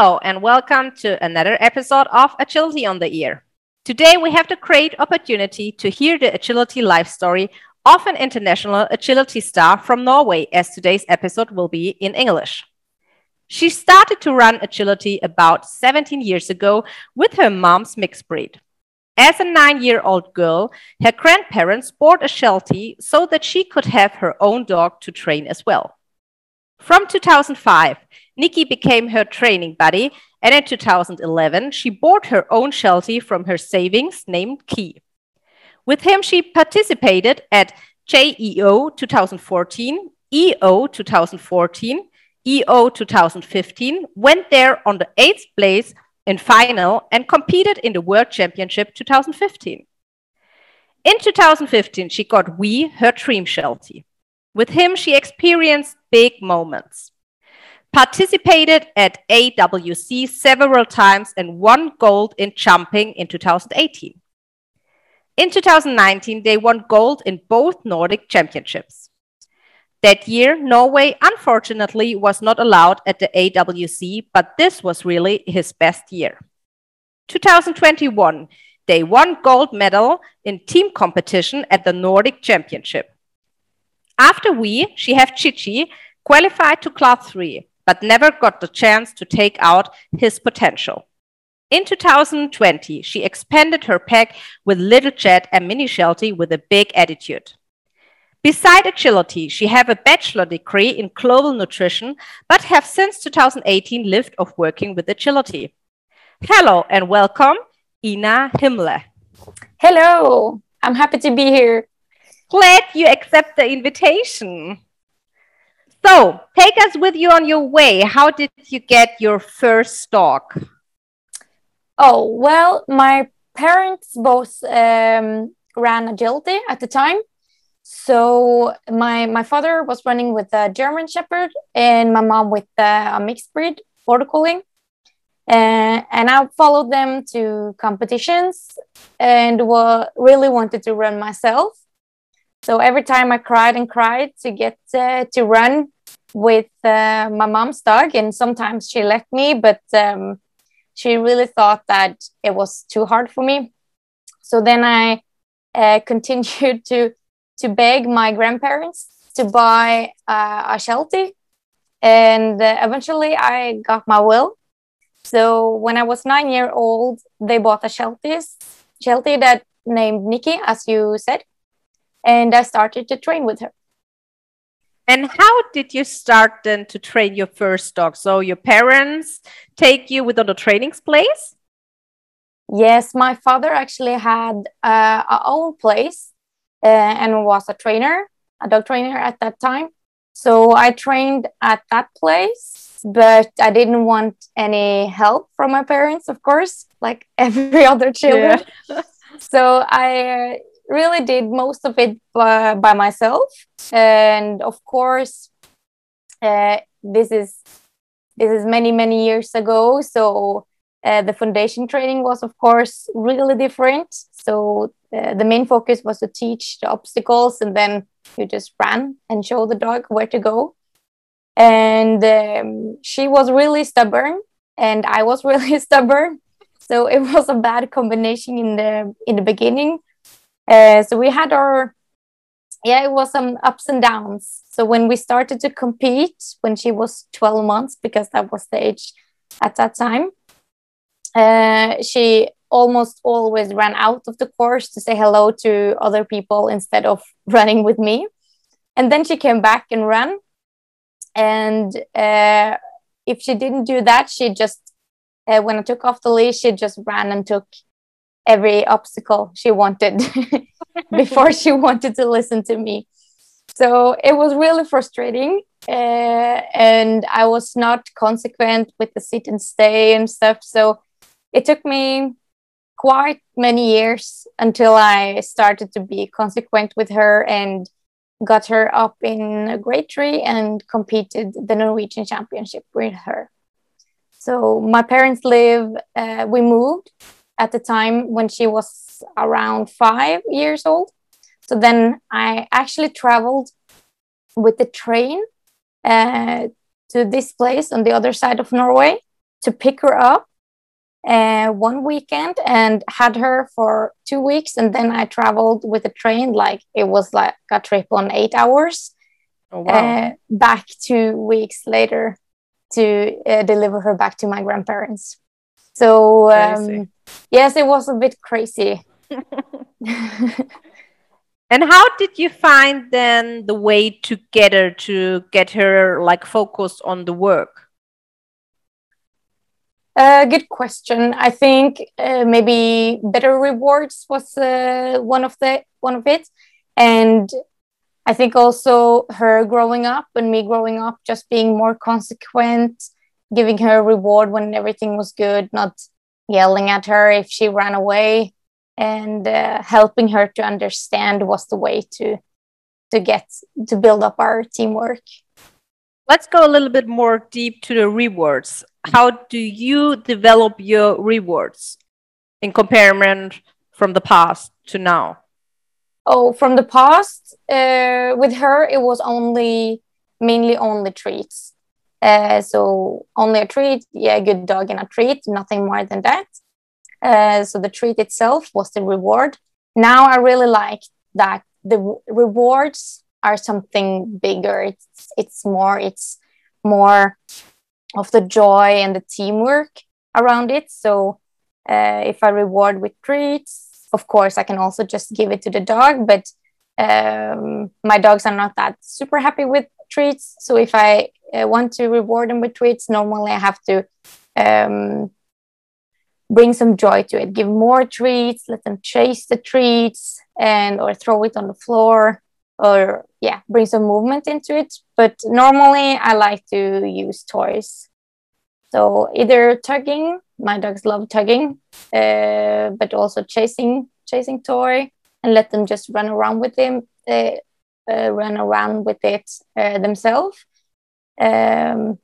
Hello, and welcome to another episode of Agility on the Ear. Today, we have the great opportunity to hear the agility life story of an international agility star from Norway, as today's episode will be in English. She started to run agility about 17 years ago with her mom's mixed breed. As a nine year old girl, her grandparents bought a Sheltie so that she could have her own dog to train as well. From 2005, Nikki became her training buddy, and in 2011, she bought her own Sheltie from her savings named Key. With him, she participated at JEO 2014, EO 2014, EO 2015, went there on the eighth place in final and competed in the World Championship 2015. In 2015, she got Wee, her dream Sheltie. With him, she experienced big moments. Participated at AWC several times and won gold in jumping in 2018. In 2019, they won gold in both Nordic championships. That year, Norway unfortunately was not allowed at the AWC, but this was really his best year. 2021, they won gold medal in team competition at the Nordic Championship. After we, she have Chichi qualified to class 3, but never got the chance to take out his potential. In 2020, she expanded her pack with Little Jet and Mini Sheltie with a big attitude. Beside agility, she have a bachelor degree in global nutrition, but have since 2018 lived of working with agility. Hello and welcome, Ina Himle. Hello, I'm happy to be here. Glad you accept the invitation. So, take us with you on your way. How did you get your first dog? Oh, well, my parents both um, ran agility at the time so my my father was running with a German Shepherd and my mom with a mixed breed border collie. Uh, and I followed them to competitions and wa- really wanted to run myself. So every time I cried and cried to get uh, to run with uh, my mom's dog, and sometimes she let me, but um, she really thought that it was too hard for me. So then I uh, continued to to beg my grandparents to buy uh, a Sheltie. And uh, eventually I got my will. So when I was nine year old, they bought a Sheltie, Sheltie that named Nikki, as you said. And I started to train with her. And how did you start then to train your first dog? So your parents take you within the training place? Yes, my father actually had uh, our own place uh, and was a trainer, a dog trainer at that time. So I trained at that place, but I didn't want any help from my parents, of course, like every other children. Yeah. so I really did most of it by, by myself. And of course, uh, this is this is many many years ago. So uh, the foundation training was, of course, really different. So uh, the main focus was to teach the obstacles, and then you just ran and show the dog where to go. And um, she was really stubborn, and I was really stubborn. So it was a bad combination in the in the beginning. Uh, so we had our yeah, it was some ups and downs. So when we started to compete, when she was 12 months, because that was the age at that time, uh, she almost always ran out of the course to say hello to other people instead of running with me. And then she came back and ran. And uh, if she didn't do that, she just, uh, when I took off the leash, she just ran and took every obstacle she wanted before she wanted to listen to me. So it was really frustrating. Uh, and I was not consequent with the sit and stay and stuff. So it took me quite many years until I started to be consequent with her and got her up in a grade three and competed the Norwegian championship with her. So my parents live, uh, we moved at the time when she was around five years old. So then I actually traveled with the train uh, to this place on the other side of Norway to pick her up uh, one weekend and had her for two weeks. And then I traveled with a train, like it was like a trip on eight hours. Oh, wow. uh, back two weeks later to uh, deliver her back to my grandparents. So, um, yes, it was a bit crazy. And how did you find then the way together to get her like focused on the work? Uh, good question. I think uh, maybe better rewards was uh, one of the one of it, and I think also her growing up and me growing up, just being more consequent, giving her a reward when everything was good, not yelling at her if she ran away, and uh, helping her to understand was the way to to get to build up our teamwork. Let's go a little bit more deep to the rewards. How do you develop your rewards in comparison from the past to now? Oh, from the past, uh, with her, it was only mainly only treats. Uh, so only a treat, yeah, good dog and a treat, nothing more than that. Uh, so the treat itself was the reward. Now I really like that the w- rewards are something bigger. It's it's more it's more of the joy and the teamwork around it. So uh, if I reward with treats, of course I can also just give it to the dog. But um, my dogs are not that super happy with treats. So if I uh, want to reward them with treats, normally I have to um, bring some joy to it. Give more treats let them chase the treats and or throw it on the floor or yeah bring some movement into it. But normally i like to use toys. So either tugging my dogs love tugging uh, but also chasing chasing toy and let them just run around with them uh, run around with it uh, themselves um,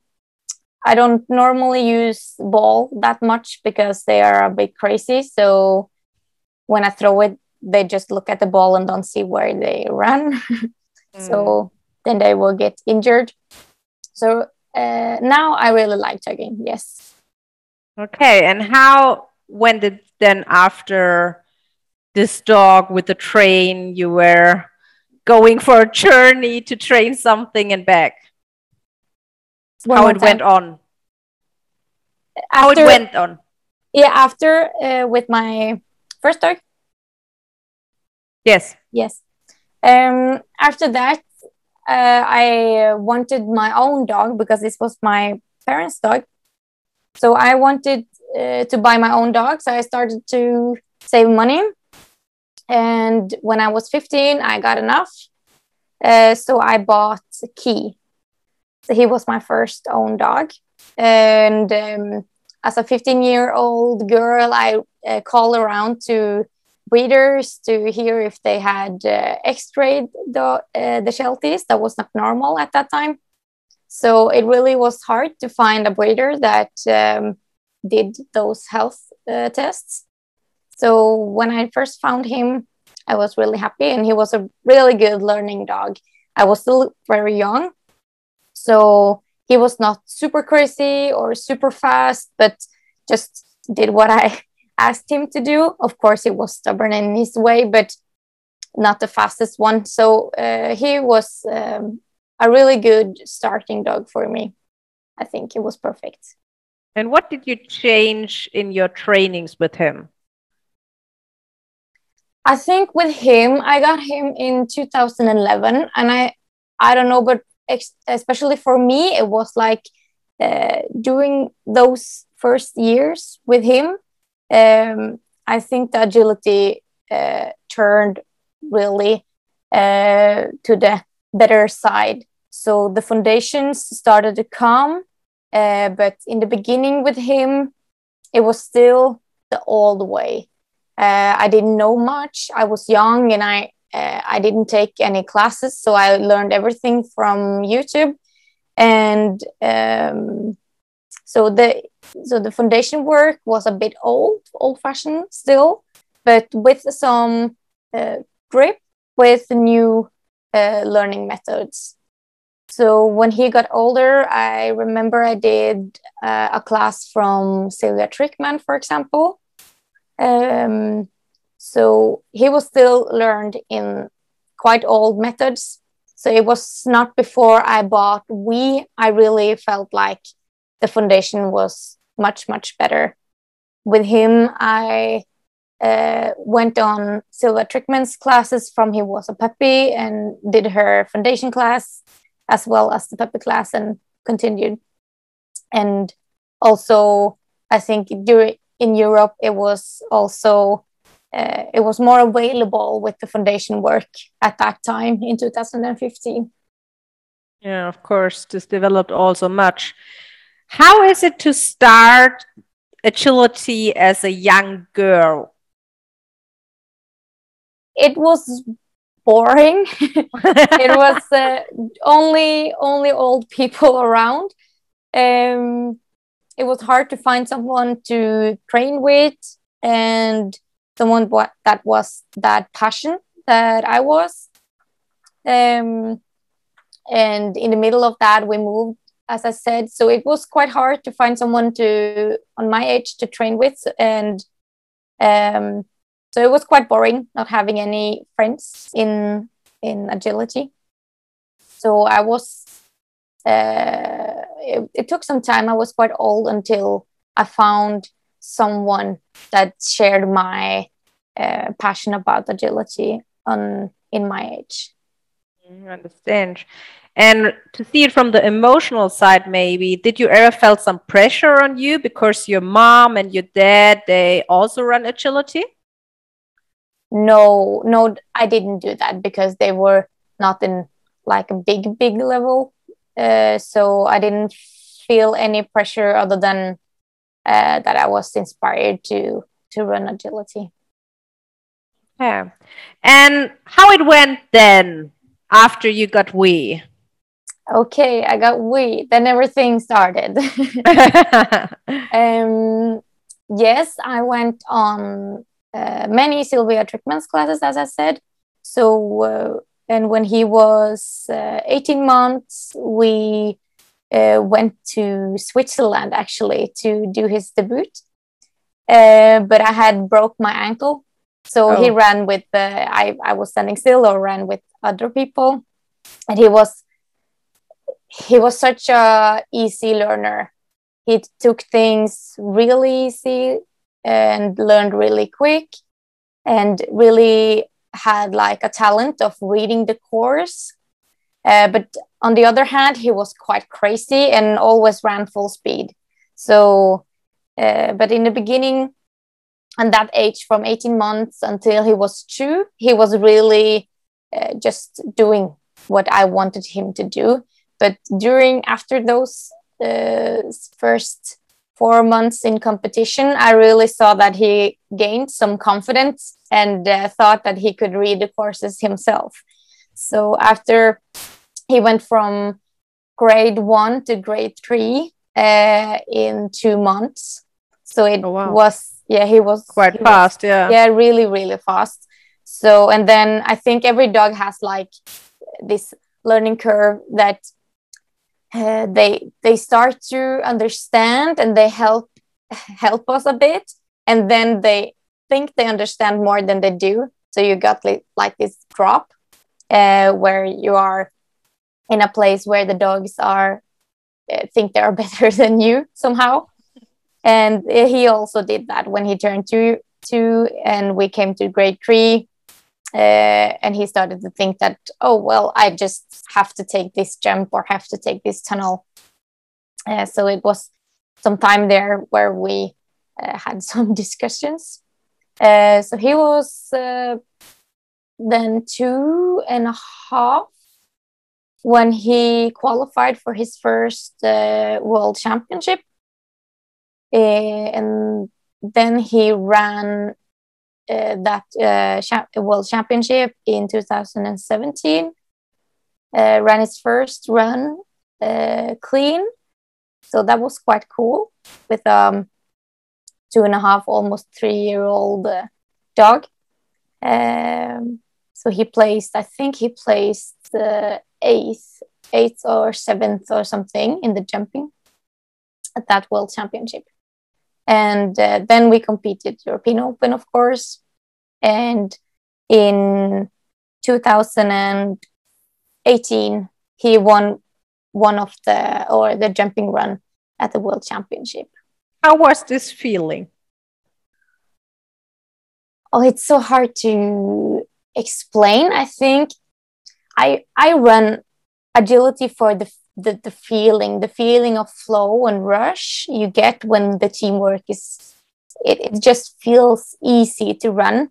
I don't normally use ball that much because they are a bit crazy. So when I throw it, they just look at the ball and don't see where they run. So then they will get injured. So uh, now I really like tugging. Yes. Okay, and how when did then after this dog with the train you were going for a journey to train something and back? One how it went time. on? How it went on? Yeah, after uh, with my first dog. Yes. Yes. Um, after that, uh, I wanted my own dog because this was my parents' dog. So I wanted uh, to buy my own dog. So I started to save money. And when I was 15, I got enough. Uh, so I bought Key. So he was my first own dog. And um, as a 15 year old girl, I uh, called around to breeders to hear if they had uh, x-rayed the uh, the shelties that was not normal at that time so it really was hard to find a breeder that um, did those health uh, tests so when i first found him i was really happy and he was a really good learning dog i was still very young so he was not super crazy or super fast but just did what i asked him to do. Of course, he was stubborn in his way, but not the fastest one. So uh, he was um, a really good starting dog for me. I think it was perfect. And what did you change in your trainings with him? I think with him, I got him in 2011, and I, I don't know, but ex- especially for me, it was like uh, doing those first years with him. Um, I think the agility uh, turned really uh, to the better side. So the foundations started to come, uh, but in the beginning with him, it was still the old way. Uh, I didn't know much. I was young and I uh, I didn't take any classes, so I learned everything from YouTube. And um, so the so the foundation work was a bit old, old fashioned still, but with some uh, grip with new uh, learning methods. so when he got older, I remember I did uh, a class from Silvia Trkman, for example. Um, so he was still learned in quite old methods. So it was not before I bought We, I really felt like the foundation was much, much better. With him, I uh, went on Silvia Trkman's classes from he was a puppy and did her foundation class as well as the puppy class and continued. And also, I think during in Europe, it was also uh, it was more available with the foundation work at that time in 2015. Yeah, of course, this developed also much. How is it to start agility as a young girl? It was boring. it was uh, only only old people around. Um, it was hard to find someone to train with and someone that was that passion that I was. Um, and in the middle of that, we moved, as I said. So it was quite hard to find someone to on my age to train with, and um, so it was quite boring not having any friends in in agility so i was uh, it, it, took some time. I was quite old until i found someone that shared my uh, passion about agility on in my age. I mm, understand. And to see it from the emotional side maybe did you ever felt some pressure on you because your mom and your dad they also run agility? No no i didn't do that because they were not in like a big big level uh, so i didn't feel any pressure other than uh, that i was inspired to to run agility. Yeah. And how it went then after you got we okay i got we then everything started. Um yes i went on uh, many Silvia Trkman's classes, as I said. So, uh, and when he was uh, 18 months, we uh, went to Switzerland actually to do his debut. Uh, but I had broke my ankle, so oh. he ran with the. I I was standing still or ran with other people, and he was he was such a easy learner. He took things really easy and learned really quick and really had like a talent of reading the course. Uh, but on the other hand, he was quite crazy and always ran full speed. So, uh, but in the beginning, and that age from 18 months until he was two, he was really uh, just doing what I wanted him to do. But during, after those uh, first four months in competition, I really saw that he gained some confidence and uh, thought that he could read the courses himself. So after he went from grade one to grade three uh, in two months. So it oh, wow. was yeah he was quite he fast was, yeah yeah really really fast. So and then I think every dog has like this learning curve that uh, they they start to understand and they help help us a bit. And then they think they understand more than they do. So you got li- like this drop uh, where you are in a place where the dogs are uh, think they are better than you somehow. And he also did that when he turned two two and we came to grade three uh, and he started to think that oh well i just have to take this jump or have to take this tunnel. Uh, so it was some time there where we uh, had some discussions. Uh, so he was uh, then two and a half when he qualified for his first uh, world championship. And then he ran that uh, cha World Championship in 2017. Uh, ran his first run clean, so that was quite cool with um two and a half, almost three year old dog. Um, so he placed, I think he placed uh, eighth eighth or seventh or something in the jumping at that World Championship. And uh, then we competed European Open, of course. And in 2018, he won one of the or the jumping run at the World Championship. How was this feeling? Oh, it's so hard to explain. I think I I run agility for the the, the feeling, the feeling of flow and rush you get when the teamwork is it, it just feels easy to run.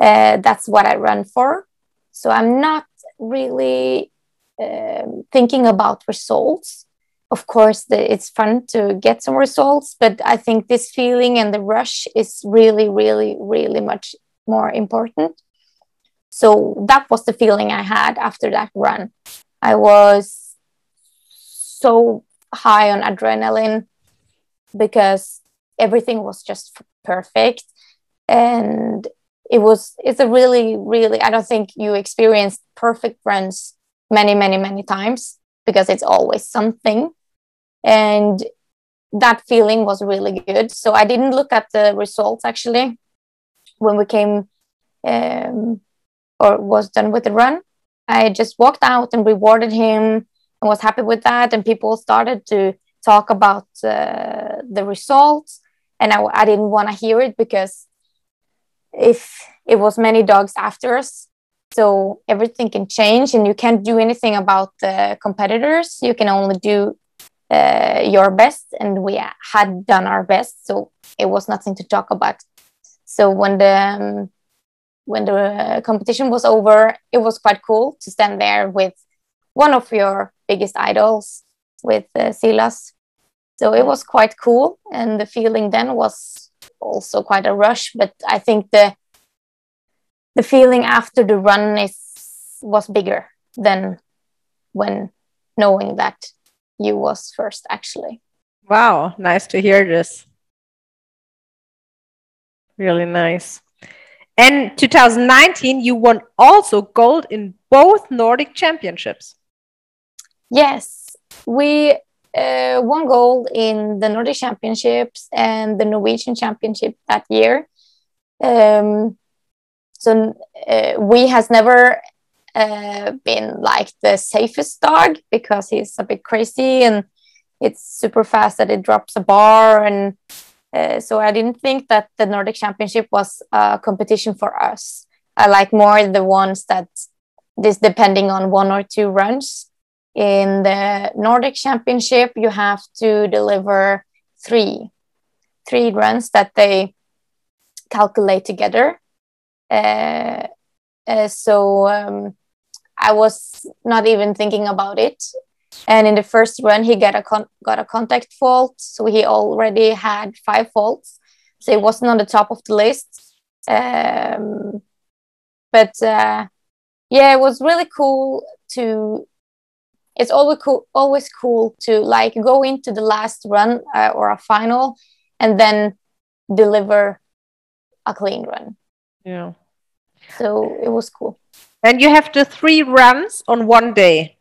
Uh, that's what I run for. So I'm not really um, thinking about results. Of course, the, it's fun to get some results, but I think this feeling and the rush is really, really, really much more important. So that was the feeling I had after that run. I was so high on adrenaline because everything was just perfect. And it was it's a really really i don't think you experienced perfect runs many many many times because it's always something. And that feeling was really good. So i didn't look at the results actually when we came um, or was done with the run. I just walked out and rewarded him and was happy with that. And people started to talk about uh, the results. And I, I didn't want to hear it because if it was many dogs after us, so everything can change and you can't do anything about the competitors. You can only do uh, your best. And we had done our best. So it was nothing to talk about. So when the um, when the competition was over, it was quite cool to stand there with one of your biggest idols, with uh, Silas. So it was quite cool, and the feeling then was also quite a rush. But I think the the feeling after the run is was bigger than when knowing that you was first actually. Wow, nice to hear this. Really nice. And 2019, you won also gold in both Nordic championships. Yes, we uh, won gold in the Nordic championships and the Norwegian championship that year. Um, so uh, we has never uh, been like the safest dog because he's a bit crazy and it's super fast that it drops a bar and uh, so I didn't think that the Nordic Championship was a competition for us. I like more the ones that this depending on one or two runs. In the Nordic Championship, you have to deliver three, three runs that they calculate together. Uh, uh, so um, I was not even thinking about it. And in the first run he got a got a contact fault. So he already had five faults. So he wasn't on the top of the list. Um, but uh, yeah it was really cool to it's always cool always cool to like go into the last run uh, or a final and then deliver a clean run yeah so it was cool and you have the three runs on one day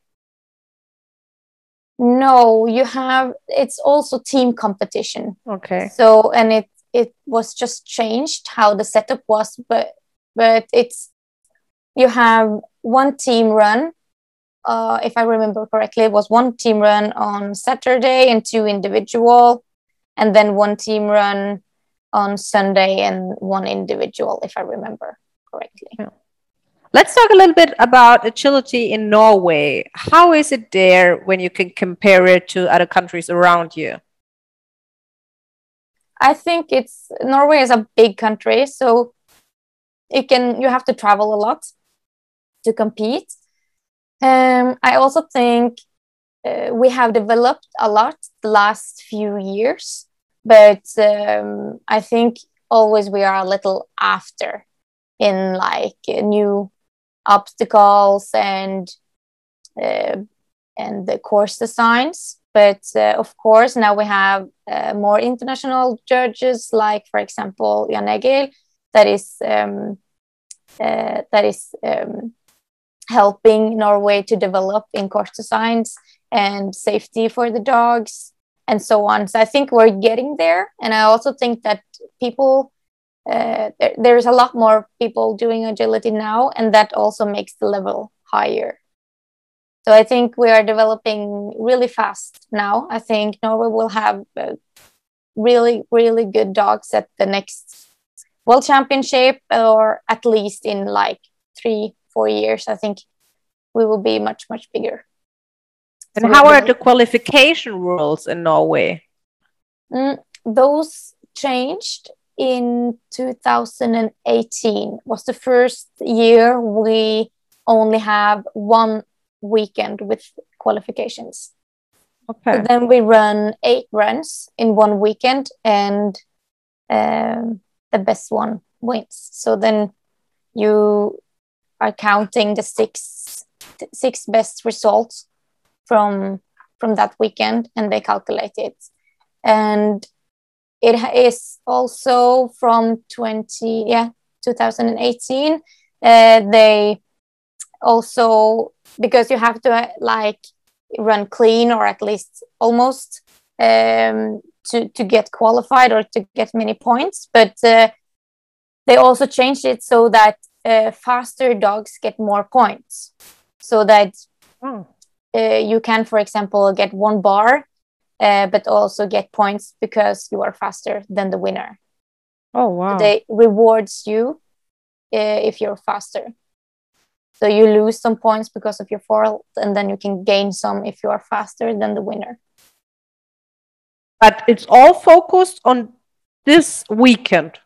no, you have it's also team competition. Okay. So and it it was just changed how the setup was, but but it's you have one team run. Uh, if I remember correctly, it was one team run on Saturday and two individual, and then one team run on Sunday and one individual, if I remember correctly. Yeah. Let's talk a little bit about agility in Norway. How is it there when you can compare it to other countries around you? I think it's Norway is a big country, so it can you have to travel a lot to compete. Um, I also think uh, we have developed a lot the last few years, but um, I think always we are a little after in like new obstacles and uh, and the course designs. But uh, of course, now we have uh, more international judges, like for example Jan Egil, that is um, uh, that is um, helping Norway to develop in course designs and safety for the dogs and so on. So I think we're getting there. And I also think that people, uh, there, there's a lot more people doing agility now, and that also makes the level higher. So I think we are developing really fast now. I think Norway will have uh, really, really good dogs at the next World Championship, or at least in like three, four years. I think we will be much, much bigger. And so how are the qualification rules in Norway? Mm, those changed in 2018 was the first year we only have one weekend with qualifications. Okay. So then we run eight runs in one weekend, and um, the best one wins. So then you are counting the six six best results from from that weekend, and they calculate it. And it is also from 20 yeah 2018 uh, they also because you have to like run clean or at least almost um, to to get qualified or to get many points. But uh, they also changed it so that uh, faster dogs get more points, so that oh. uh, you can, for example, get one bar, uh, but also get points because you are faster than the winner. Oh wow! So they rewards you uh, if you're faster. So you lose some points because of your fault, and then you can gain some if you are faster than the winner. But it's all focused on this weekend.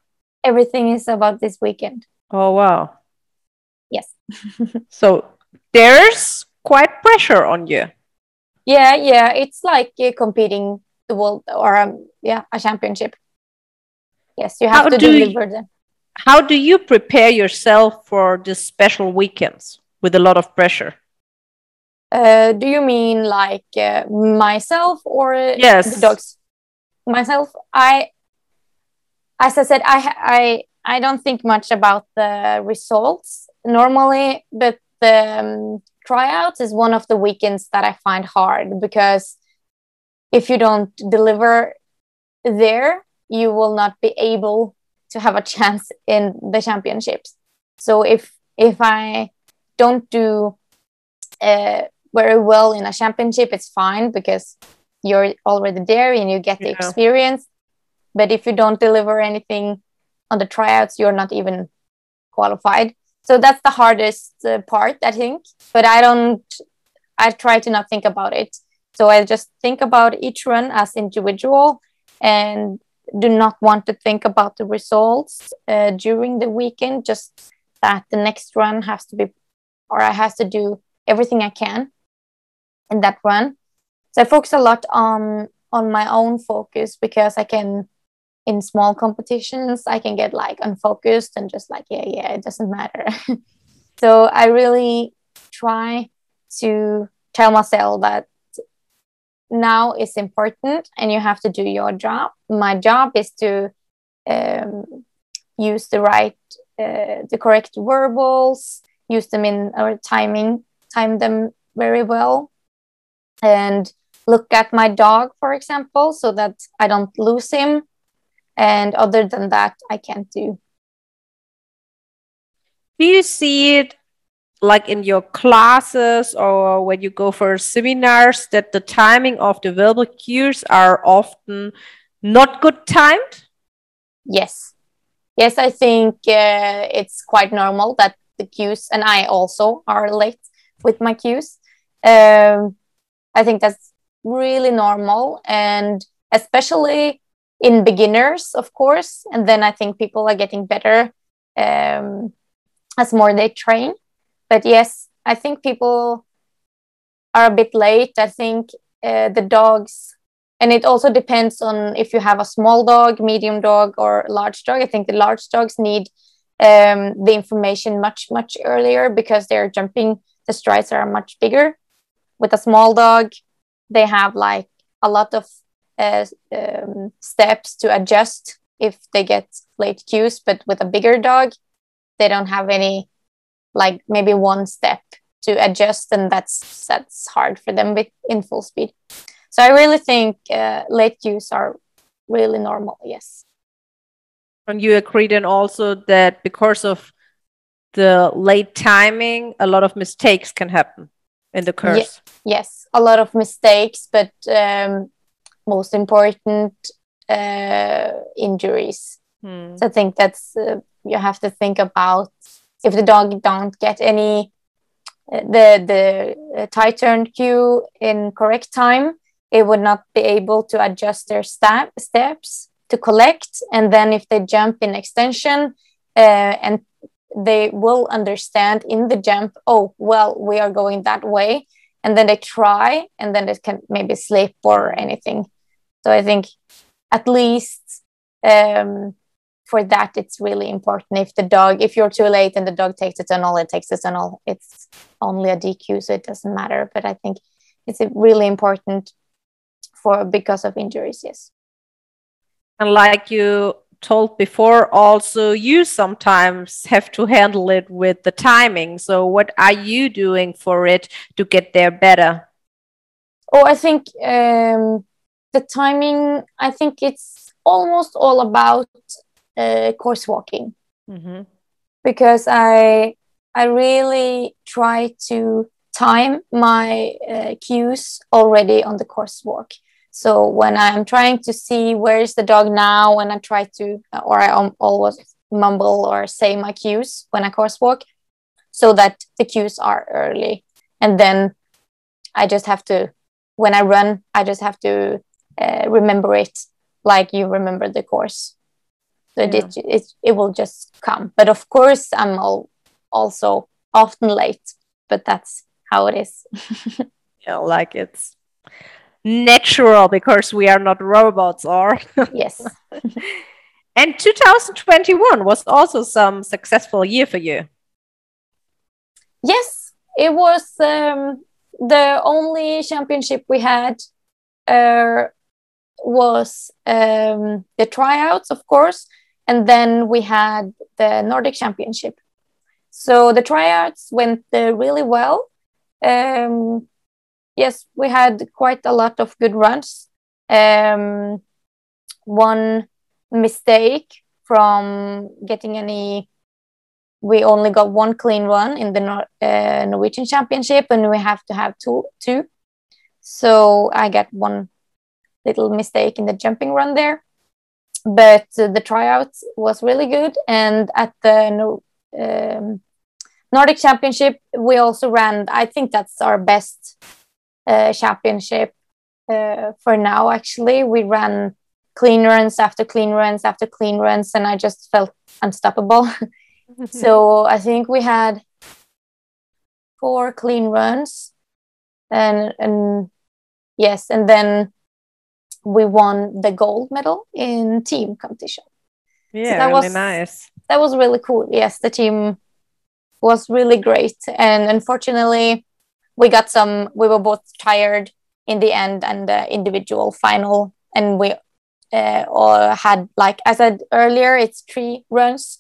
Everything is about this weekend. Oh wow. Yes. so there's quite pressure on you. Yeah, yeah. It's like uh, competing the world or um, yeah, a championship. Yes, you have How to deliver you, them how do you prepare yourself for the special weekends with a lot of pressure? Uh, do you mean like uh, myself or yes. the dogs? Myself, I, as I said, I, I, I don't think much about the results normally, but the um, tryouts is one of the weekends that I find hard because if you don't deliver there, you will not be able to have a chance in the championships. So if if I don't do uh, very well in a championship, it's fine because you're already there and you get the yeah. experience. But if you don't deliver anything on the tryouts, you're not even qualified. So that's the hardest uh, part, I think. But I don't. I try to not think about it. So I just think about each run as individual and do not want to think about the results uh, during the weekend just that the next run has to be or i has to do everything i can in that run so i focus a lot on on my own focus because i can in small competitions i can get like unfocused and just like yeah yeah it doesn't matter so i really try to tell myself that now is important and you have to do your job. My job is to um, use the right, uh, the correct verbals, use them in our timing, time them very well, and look at my dog, for example, so that I don't lose him. And other than that, I can't do. Do you see it like in your classes or when you go for seminars that the timing of the verbal cues are often not good timed? Yes. Yes, I think uh, it's quite normal that the cues, and I also are late with my cues. Um, I think that's really normal, and especially in beginners, of course. And then I think people are getting better um, as more they train but yes, I think people are a bit late. I think uh, the dogs, and it also depends on if you have a small dog, medium dog, or large dog. I think the large dogs need um, the information much, much earlier because they're jumping, the strides are much bigger. With a small dog, they have like a lot of uh, um, steps to adjust if they get late cues, but with a bigger dog, they don't have any like maybe one step to adjust and that's that's hard for them with in full speed. So i really think uh, late cues are really normal yes. And you agree then also that because of the late timing a lot of mistakes can happen in the course yes a lot of mistakes but um, most important uh, injuries. Hmm. so i think that's uh, you have to think about if the dog don't get any uh, the the uh, tight turn cue in correct time it would not be able to adjust their step, steps to collect. And then if they jump in extension uh, and they will understand in the jump oh well we are going that way. And then they try and then it can maybe slip or anything so i think at least um, for that it's really important. If the dog if you're too late and the dog takes the tunnel it takes the tunnel it's only a dq so it doesn't matter. But i think it's really important for because of injuries yes. And like you told before also you sometimes have to handle it with the timing. So what are you doing for it to get there better? Oh i think um, the timing i think it's almost all about uh, course walking mm-hmm. because I I really try to time my uh, cues already on the course walk. So when I'm trying to see where is the dog now, when I try to, or I always mumble or say my cues when I course walk, so that the cues are early, and then I just have to, when I run, I just have to uh, remember it like you remember the course. So yeah. it, it, it will just come. But of course i'm all, also often late but that's how it is. Yeah like it's natural because we are not robots or? Yes. And 2021 was also some successful year for you. Yes it was um, the only championship we had uh, was um, the tryouts of course and then we had the Nordic Championship. So the tryouts went uh, really well. Um, yes, we had quite a lot of good runs. Um, one mistake from getting any, we only got one clean run in the Nor- uh, Norwegian Championship, and we have to have two. Two, so I got one little mistake in the jumping run there. But uh, the tryout was really good. And at the um, nordic championship we also ran i think that's our best uh, championship uh, for now actually. We ran clean runs after clean runs after clean runs and i just felt unstoppable. So i think we had four clean runs. And and yes and then we won the gold medal in team competition. Yeah, so that really was, nice. That was really cool. Yes, the team was really great, and unfortunately, we got some. We were both tired in the end and the individual final, and we uh, all had like I said earlier, it's three runs,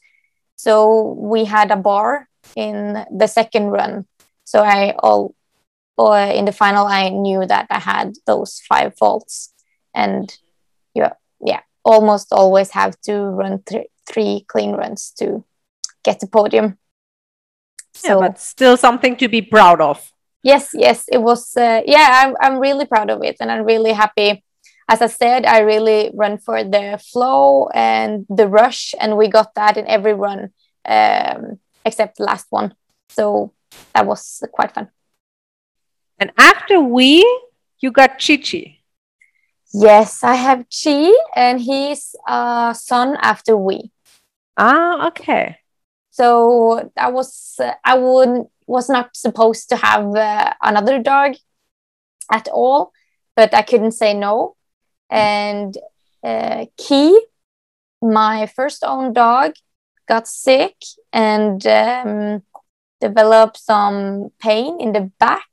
so we had a bar in the second run. So I all, or in the final, I knew that I had those five faults and you yeah almost always have to run th- three clean runs to get the podium. So, yeah but still something to be proud of. Yes yes it was uh, yeah I'm, I'm really proud of it and i'm really happy. As i said i really run for the flow and the rush and we got that in every run um, except the last one. So that was quite fun. And after we you got chichi Yes, I have Chi, and he's a son after we. Ah, okay. So I was uh, I would was not supposed to have uh, another dog at all, but I couldn't say no. And uh, Key, my first own dog, got sick and um, developed some pain in the back.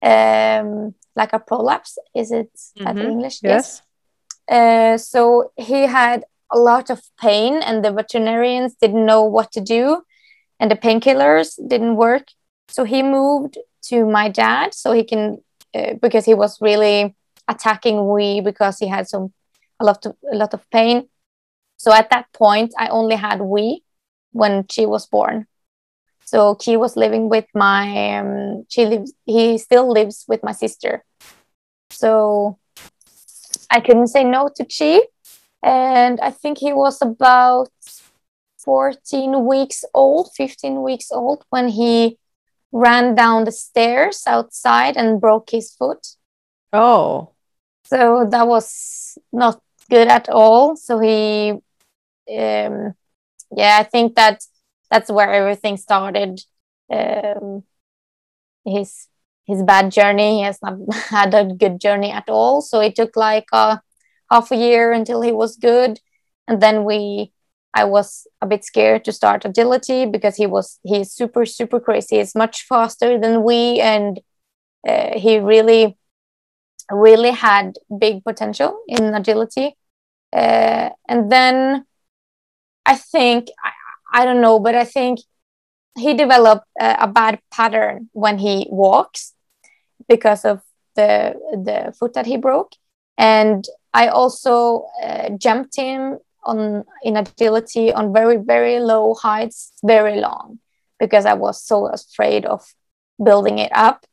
Um, like a prolapse. Is it mm-hmm. that English? Yes. yes. Uh, so he had a lot of pain, and the veterinarians didn't know what to do, and the painkillers didn't work. So he moved to my dad so he can uh, because he was really attacking we because he had some a lot of a lot of pain. So at that point, I only had we when she was born. So he was living with my um, she lives he still lives with my sister. So I couldn't say no to Chi, and I think he was about 14 weeks old, 15 weeks old when he ran down the stairs outside and broke his foot. Oh. So that was not good at all. So he, um, yeah, I think that that's where everything started. Um, his his bad journey. He has not had a good journey at all. So it took like a half a year until he was good, and then we I was a bit scared to start agility because he was he's super super crazy. He's much faster than we, and uh, he really really had big potential in agility. Uh, and then I think I, don't know, but I think he developed a, a bad pattern when he walks because of the the foot that he broke, and I also uh, jumped him on in agility on very very low heights very long because i was so afraid of building it up.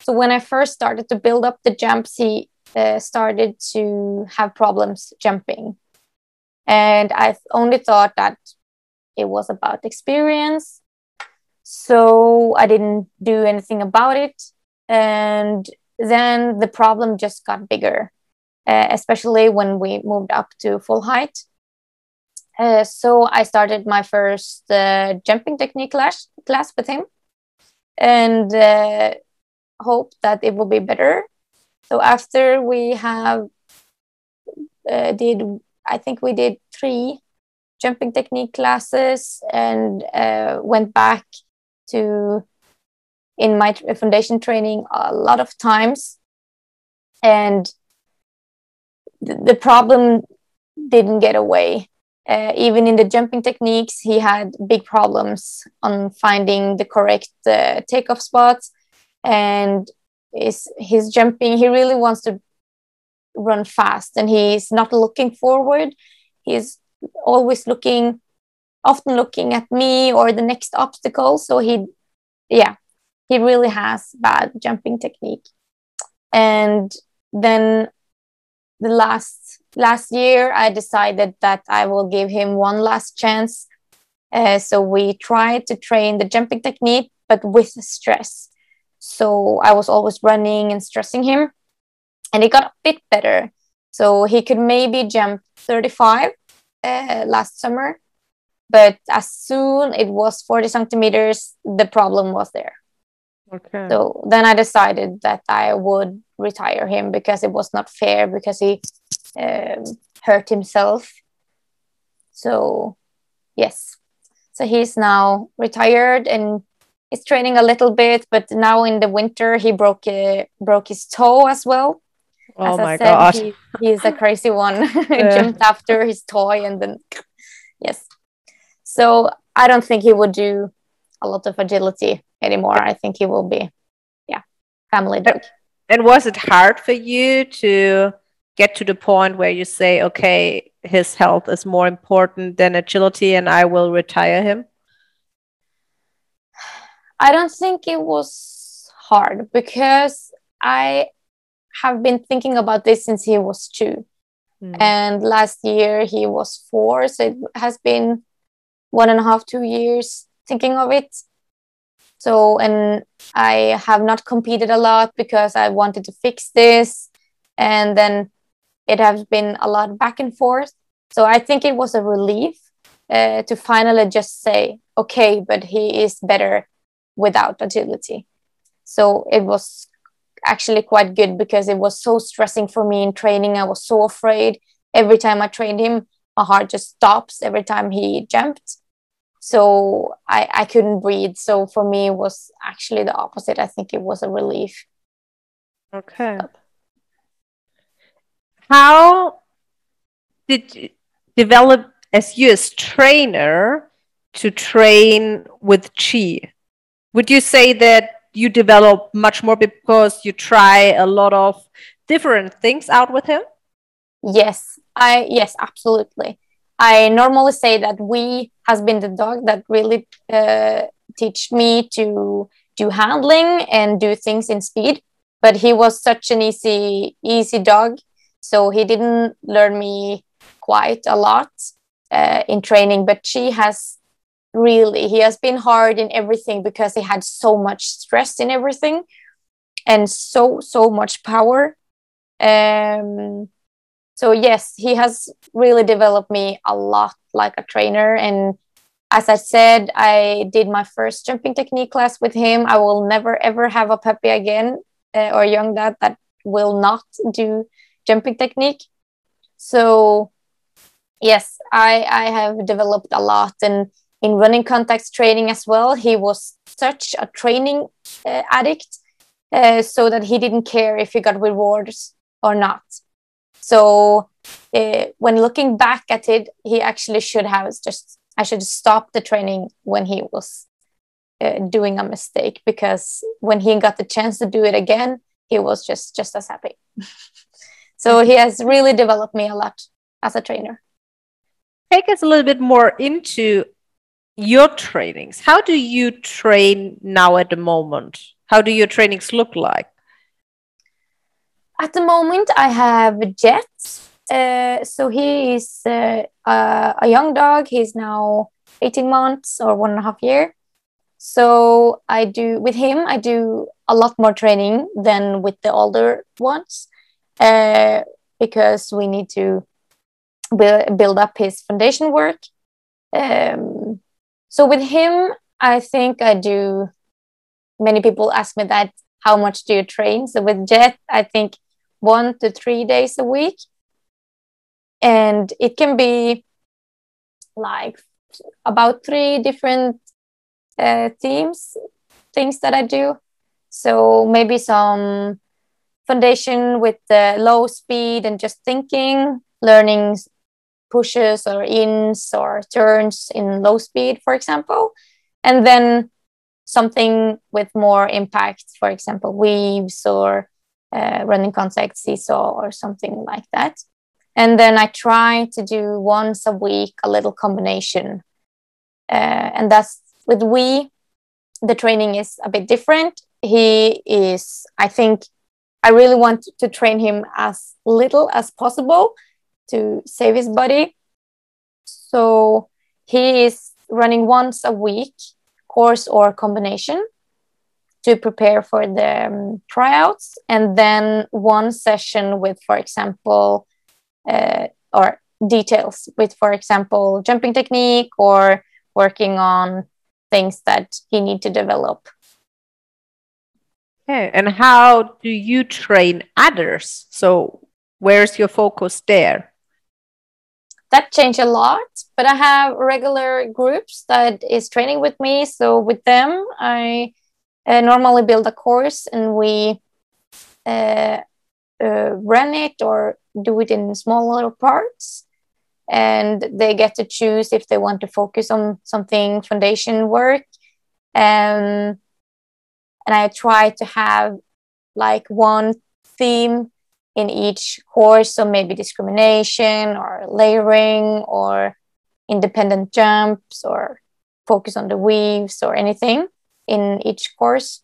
So when i first started to build up the jumps he uh, started to have problems jumping. And i only thought that it was about experience. So i didn't do anything about it. And then the problem just got bigger uh, especially when we moved up to full height. Uh, so I started my first uh, jumping technique class class with him, and uh, hope that it will be better. So after we have uh, did, I think we did three jumping technique classes and uh, went back to in my foundation training a lot of times, and th- the problem didn't get away uh, even in the jumping techniques, he had big problems on finding the correct uh, takeoff spots. And is his jumping, he really wants to run fast and he's not looking forward. He's always looking, often looking at me or the next obstacle. So he, yeah, he really has bad jumping technique. And then the last last year i decided that i will give him one last chance uh, so we tried to train the jumping technique but with stress so i was always running and stressing him and it got a bit better so he could maybe jump 35 uh, last summer but as soon it was 40 centimeters the problem was there okay so then i decided that i would retire him because it was not fair because he um, hurt himself. So, yes. So he's now retired and he's training a little bit, but now in the winter he broke uh, broke his toe as well. Oh as my said, god! He, he's a crazy one. jumped after his toy and then yes. So I don't think he would do a lot of agility anymore. I think he will be, yeah, family dog. And was it hard for you to get to the point where you say, okay, his health is more important than agility and I will retire him? I don't think it was hard because I have been thinking about this since he was two. Mm. And last year he was four. So it has been one and a half, two years thinking of it. So, and I have not competed a lot because I wanted to fix this. And then it has been a lot back and forth. So I think it was a relief uh, to finally just say, okay, but he is better without agility. So it was actually quite good because it was so stressing for me in training. I was so afraid. Every time I trained him, my heart just stops every time he jumped. So I, I couldn't breathe. So for me, it was actually the opposite. I think it was a relief. Okay. How did you develop as you as trainer to train with chi? Would you say that you develop much more because you try a lot of different things out with him? Yes, I yes, absolutely. I normally say that we has been the dog that really uh, teach me to do handling and do things in speed. But he was such an easy easy dog, so he didn't learn me quite a lot uh, in training. But she has really he has been hard in everything because he had so much stress in everything and so so much power. Um so yes he has really developed me a lot like a trainer. And as i said i did my first jumping technique class with him. I will never ever have a puppy again uh, or young dad that will not do jumping technique. So yes i i have developed a lot and in running contact training as well. He was such a training uh, addict, uh, so that he didn't care if he got rewards or not. So uh, when looking back at it, he actually should have just I should stop the training when he was uh, doing a mistake because when he got the chance to do it again, he was just just as happy. so he has really developed me a lot as a trainer. Take us a little bit more into your trainings? How do you train now at the moment? How do your trainings look like? At the moment i have jet uh, so he is uh, uh, a young dog. He's now 18 months or one and a half year. So i do with him i do a lot more training than with the older ones uh, because we need to build up his foundation work. Um, so with him, I think I do. Many people ask me that how much do you train? So with Jet, I think one to three days a week. And it can be like about three different uh, themes, things that I do. So maybe some foundation with the low speed and just thinking, learning pushes or ins or turns in low speed, for example. And then something with more impact, for example, weaves or uh, running contact seesaw or something like that. And then I try to do once a week a little combination. Uh, and that's with we, the training is a bit different. He is, I think, I really want to train him as little as possible to save his body. So he is running once a week course or combination to prepare for the um, tryouts. And then one session with for example uh, or details with for example jumping technique or working on things that he need to develop. Okay and how do you train others? So where's your focus there that changed a lot but i have regular groups that is training with me. So with them i uh, normally build a course and we uh, uh, run it or do it in smaller parts. And they get to choose if they want to focus on something foundation work. Um, and i try to have like one theme in each course. So maybe discrimination or layering or independent jumps or focus on the weaves or anything in each course.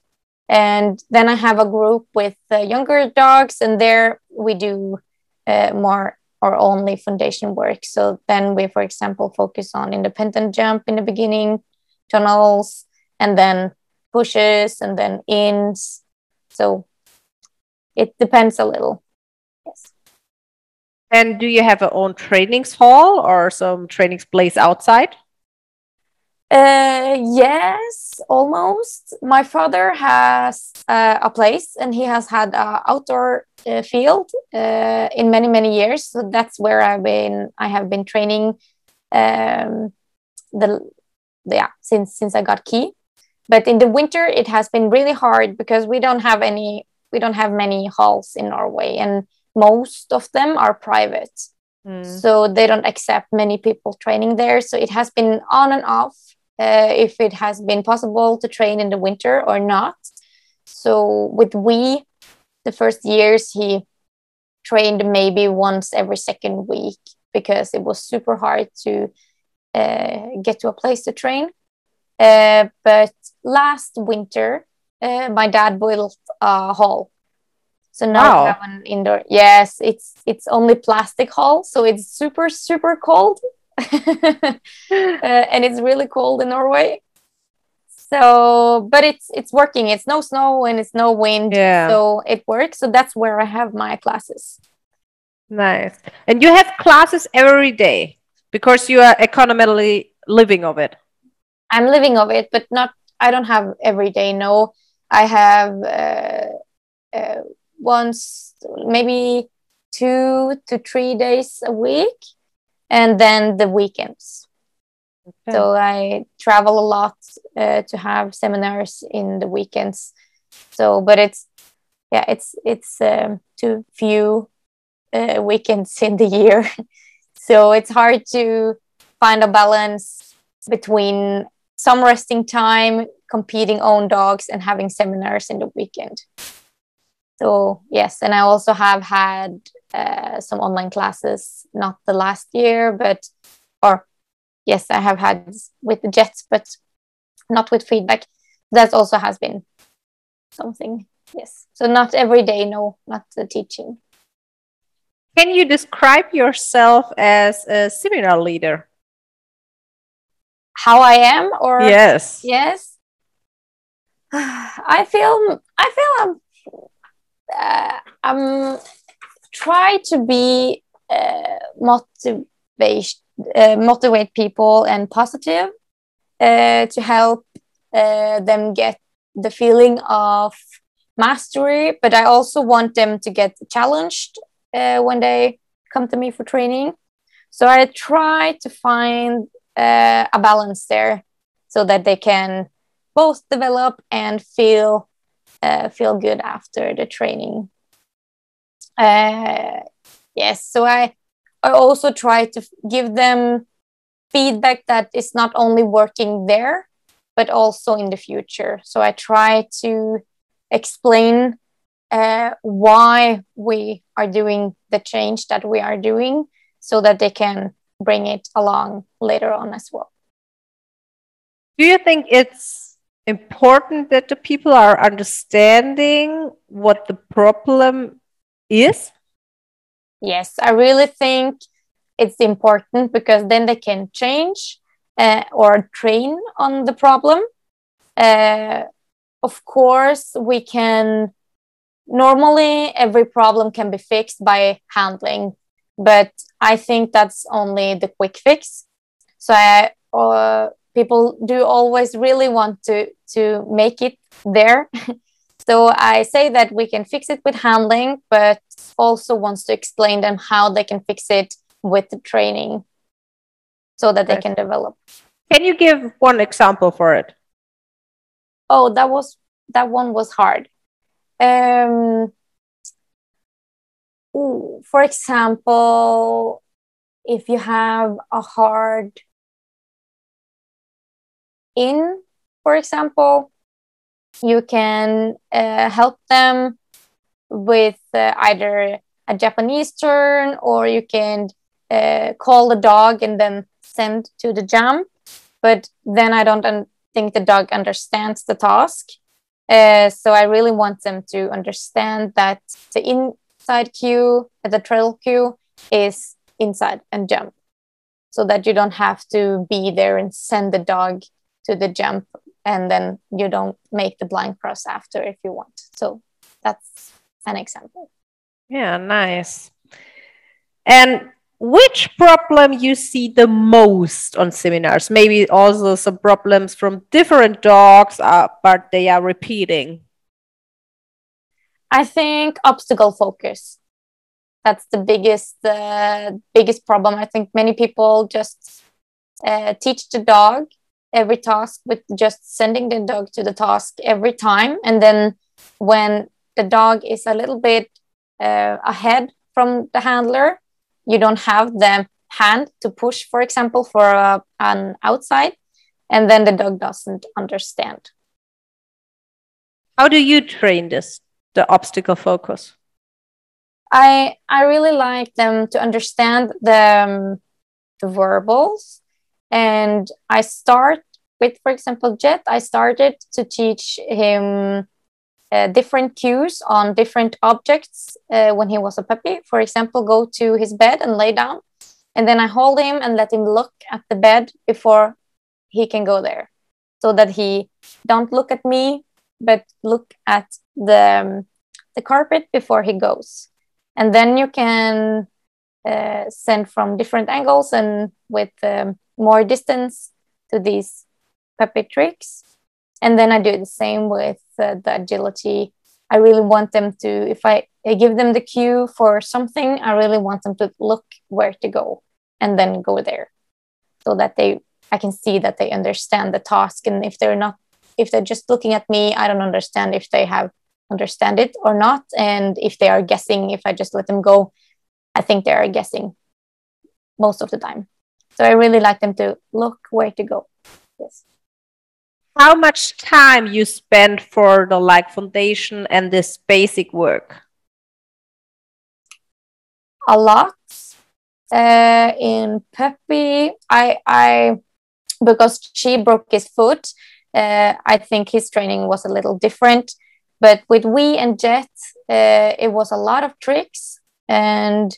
And then I have a group with uh, younger dogs, and there we do uh, more or only foundation work. So then we, for example, focus on independent jump in the beginning, tunnels, and then pushes, and then ins. So it depends a little. Yes. And do you have your own trainings hall or some trainings place outside? Uh, yes, almost. My father has uh, a place and he has had an outdoor uh, field uh, in many, many years. So that's where I've been, I have been training um, the, yeah, since, since I got key. But in the winter, it has been really hard because we don't have any, we don't have many halls in Norway. And most of them are private. Mm. So they don't accept many people training there. So it has been on and off uh, if it has been possible to train in the winter or not. So with we, the first years he trained maybe once every second week because it was super hard to uh, get to a place to train. Uh, but last winter, uh, my dad built a hall. So now wow. we have an indoor. Yes, it's it's only plastic hall, so it's super super cold, uh, and it's really cold in Norway. So, but it's it's working. It's no snow and it's no wind, yeah. so it works. So that's where I have my classes. Nice. And you have classes every day because you are economically living of it. I'm living of it, but not. I don't have every day. No, I have uh, uh, once, maybe two to three days a week, and then the weekends. Okay. So I travel a lot uh, to have seminars in the weekends. So, but it's yeah, it's it's um, too few uh, weekends in the year, so it's hard to find a balance between some resting time, competing own dogs, and having seminars in the weekend. So yes, and I also have had uh, some online classes, not the last year, but or yes, I have had with the Jets, but not with feedback. That also has been something. Yes, so not every day. No, not the teaching. Can you describe yourself as a seminar leader? How I am, or yes, yes. I feel I feel I'm uh, I'm try to be uh, motivate uh, motivate people and positive uh, to help uh, them get the feeling of mastery. But i also want them to get challenged uh, when they come to me for training. So i try to find a balance there so that they can both develop and feel uh, feel good after the training. Uh, yes, so I I also try to give them feedback that is not only working there but also in the future. So I try to explain uh, why we are doing the change that we are doing so that they can bring it along later on as well. Do you think it's important that the people are understanding what the problem is? Yes, I really think it's important because then they can change uh, or train on the problem. Uh, of course, we can normally every problem can be fixed by handling, but I think that's only the quick fix. So I uh, people do always really want to to make it there. So i say that we can fix it with handling but also wants to explain them how they can fix it with the training so that okay. they can develop. Can you give one example for it? Oh that was that one was hard. Um for example if you have a hard in, for example, you can uh, help them with uh, either a Japanese turn or you can uh, call the dog and then send to the jump. But then I don't un- think the dog understands the task. Uh, so I really want them to understand that the inside cue, the trail cue, is inside and jump so that you don't have to be there and send the dog to the jump and then you don't make the blind cross after if you want. So that's an example. Yeah nice. And which problem you see the most on seminars? Maybe also some problems from different dogs uh, but they are repeating. I think obstacle focus. That's the biggest uh, biggest problem. I think many people just uh, teach the dog every task with just sending the dog to the task every time. And then when the dog is a little bit uh, ahead from the handler, you don't have the hand to push, for example, for uh, an outside. and then the dog doesn't understand. How do you train this, the obstacle focus? I I really like them to understand the um, the verbals, and I start with, for example, Jet. I started to teach him uh, different cues on different objects uh, when he was a puppy. For example, go to his bed and lay down, and then I hold him and let him look at the bed before he can go there, so that he don't look at me, but look at the um, the carpet before he goes, and then you can uh, send from different angles and with um, more distance to these puppy tricks. And then i do the same with uh, the agility. I really want them to if I, I give them the cue for something i really want them to look where to go and then go there so that they i can see that they understand the task. And if they're not if they're just looking at me i don't understand if they have understand it or not. And if they are guessing if i just let them go i think they are guessing most of the time so i really like them to look where to go. Yes. How much time you spend for the like foundation and this basic work? A lot. Uh, in puppy i i because she broke his foot uh, i think his training was a little different. But with we and jet uh, it was a lot of tricks and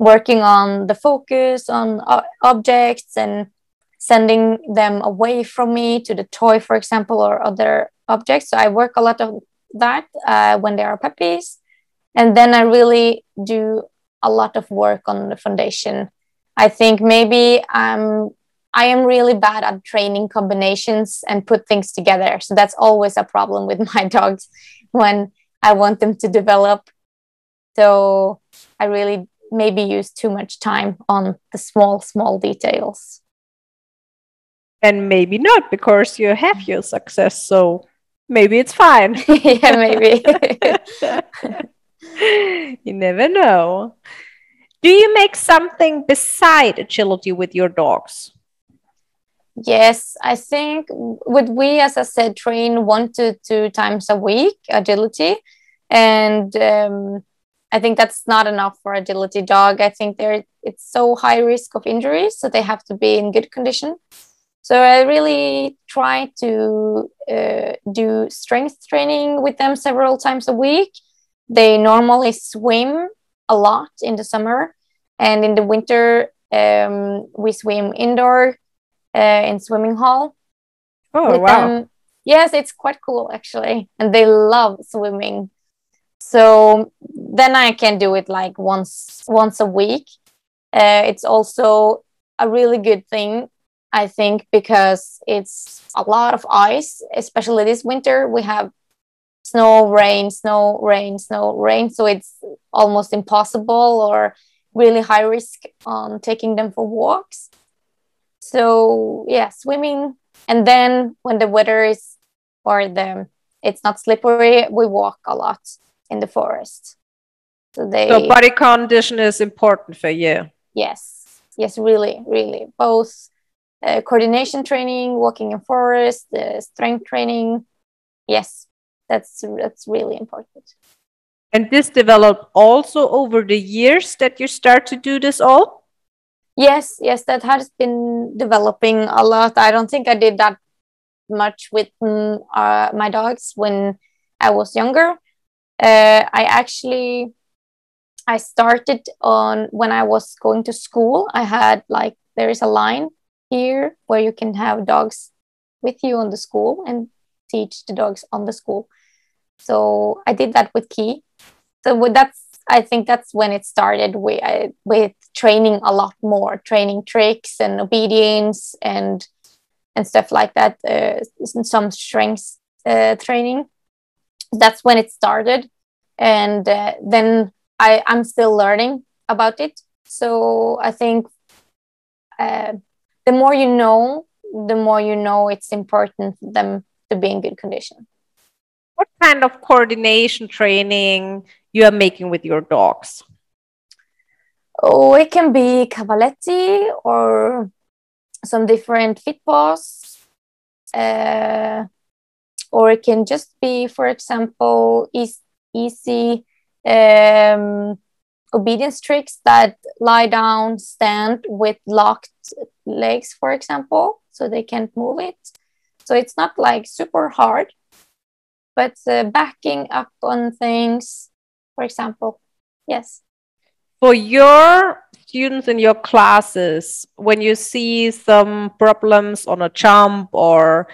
working on the focus on objects and sending them away from me to the toy, for example, or other objects. So I work a lot of that uh, when they are puppies. And then I really do a lot of work on the foundation. I think maybe I'm I am really bad at training combinations and put things together. So that's always a problem with my dogs when I want them to develop. So I really maybe use too much time on the small, small details. And maybe not because you have your success so maybe it's fine. Yeah maybe. You never know. Do you make something beside agility with your dogs? Yes i think would we as i said train one to two times a week agility. And um, i think that's not enough for agility dog i think they're it's so high risk of injuries so they have to be in good condition so I really try to uh, do strength training with them several times a week. They normally swim a lot in the summer, and in the winter um, we swim indoor uh, in swimming hall. Oh wow! Them. Yes, it's quite cool actually, and they love swimming. So then I can do it like once once a week. Uh, it's also a really good thing I think because it's a lot of ice, especially this winter. We have snow, rain, snow, rain, snow, rain. So it's almost impossible or really high risk on taking them for walks. So yeah, swimming. And then when the weather is or the it's not slippery, we walk a lot in the forest. So they So body condition is important for you. Yes. Yes, really, really. Both uh, coordination training, walking in forest, uh, strength training. Yes, that's that's really important. And this developed also over the years that you start to do this all. Yes, yes, that has been developing a lot. I don't think I did that much with mm, uh, my dogs when I was younger. Uh, I actually I started on when I was going to school. I had like there is a line here where you can have dogs with you on the school and teach the dogs on the school. So I did that with Key. So that's I think that's when it started with with training a lot more, training tricks and obedience and and stuff like that. Uh, some strength uh, training. That's when it started, and uh, then I I'm still learning about it. So I think uh, the more you know, the more you know it's important for them to be in good condition. What kind of coordination training you are making with your dogs? Oh, it can be cavaletti or some different FitPaws. uh, or it can just be, for example, easy, um, obedience tricks that lie down, stand with locked legs, for example, so they can't move it. So it's not like super hard, but uh, backing up on things, for example, yes. For your students in your classes, when you see some problems on a jump or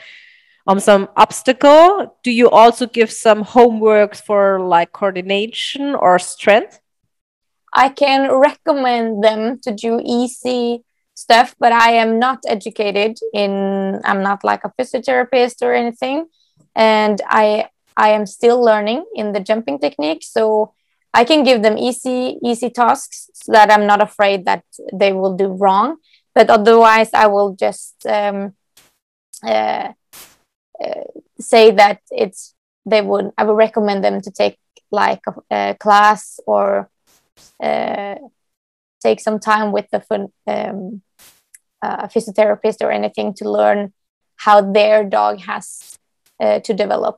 on some obstacle, do you also give some homework for like coordination or strength? I can recommend them to do easy stuff, but I am not educated in, I'm not like a physiotherapist or anything. And I, I am still learning in the jumping technique. So I can give them easy, easy tasks so that I'm not afraid that they will do wrong. But otherwise, I will just um, uh, uh, say that it's, they would, I would recommend them to take like a, a class or uh, take some time with the um, uh, physiotherapist or anything to learn how their dog has uh, to develop.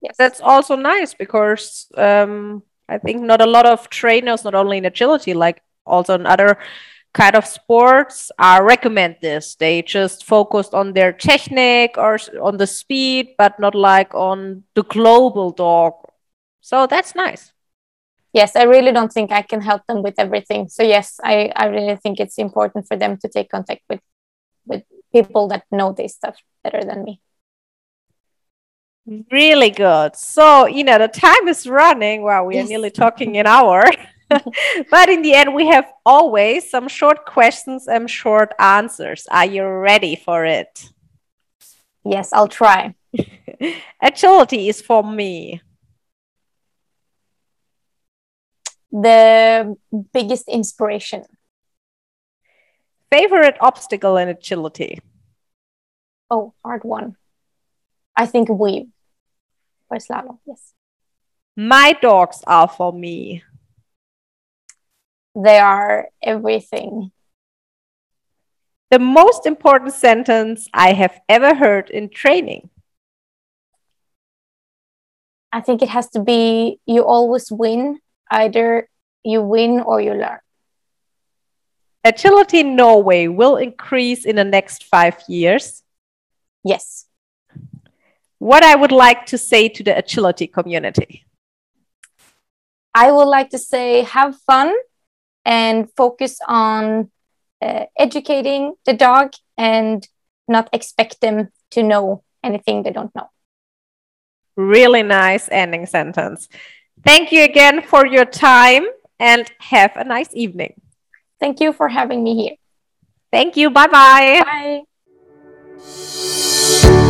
Yes, that's also nice because um, I think not a lot of trainers, not only in agility, like also in other kind of sports, uh, recommend this. They just focused on their technique or on the speed, but not like on the global dog. So that's nice yes, I really don't think I can help them with everything. So yes, I, I really think it's important for them to take contact with with people that know this stuff better than me. Really good. So, you know, the time is running. Wow, we yes. are nearly talking an hour. but in the end, we have always some short questions and short answers. Are you ready for it? Yes, I'll try. Agility is for me. the biggest inspiration? Favorite obstacle in agility? Oh, hard one. I think weave for slalom, yes. My dogs are for me. They are everything. The most important sentence I have ever heard in training. I think it has to be you always win either you win or you learn. Agility in Norway will increase in the next five years. Yes. What I would like to say to the agility community. I would like to say have fun and focus on uh, educating the dog and not expect them to know anything they don't know. Really nice ending sentence. Thank you again for your time and have a nice evening. Thank you for having me here. Thank you. Bye-bye. Bye.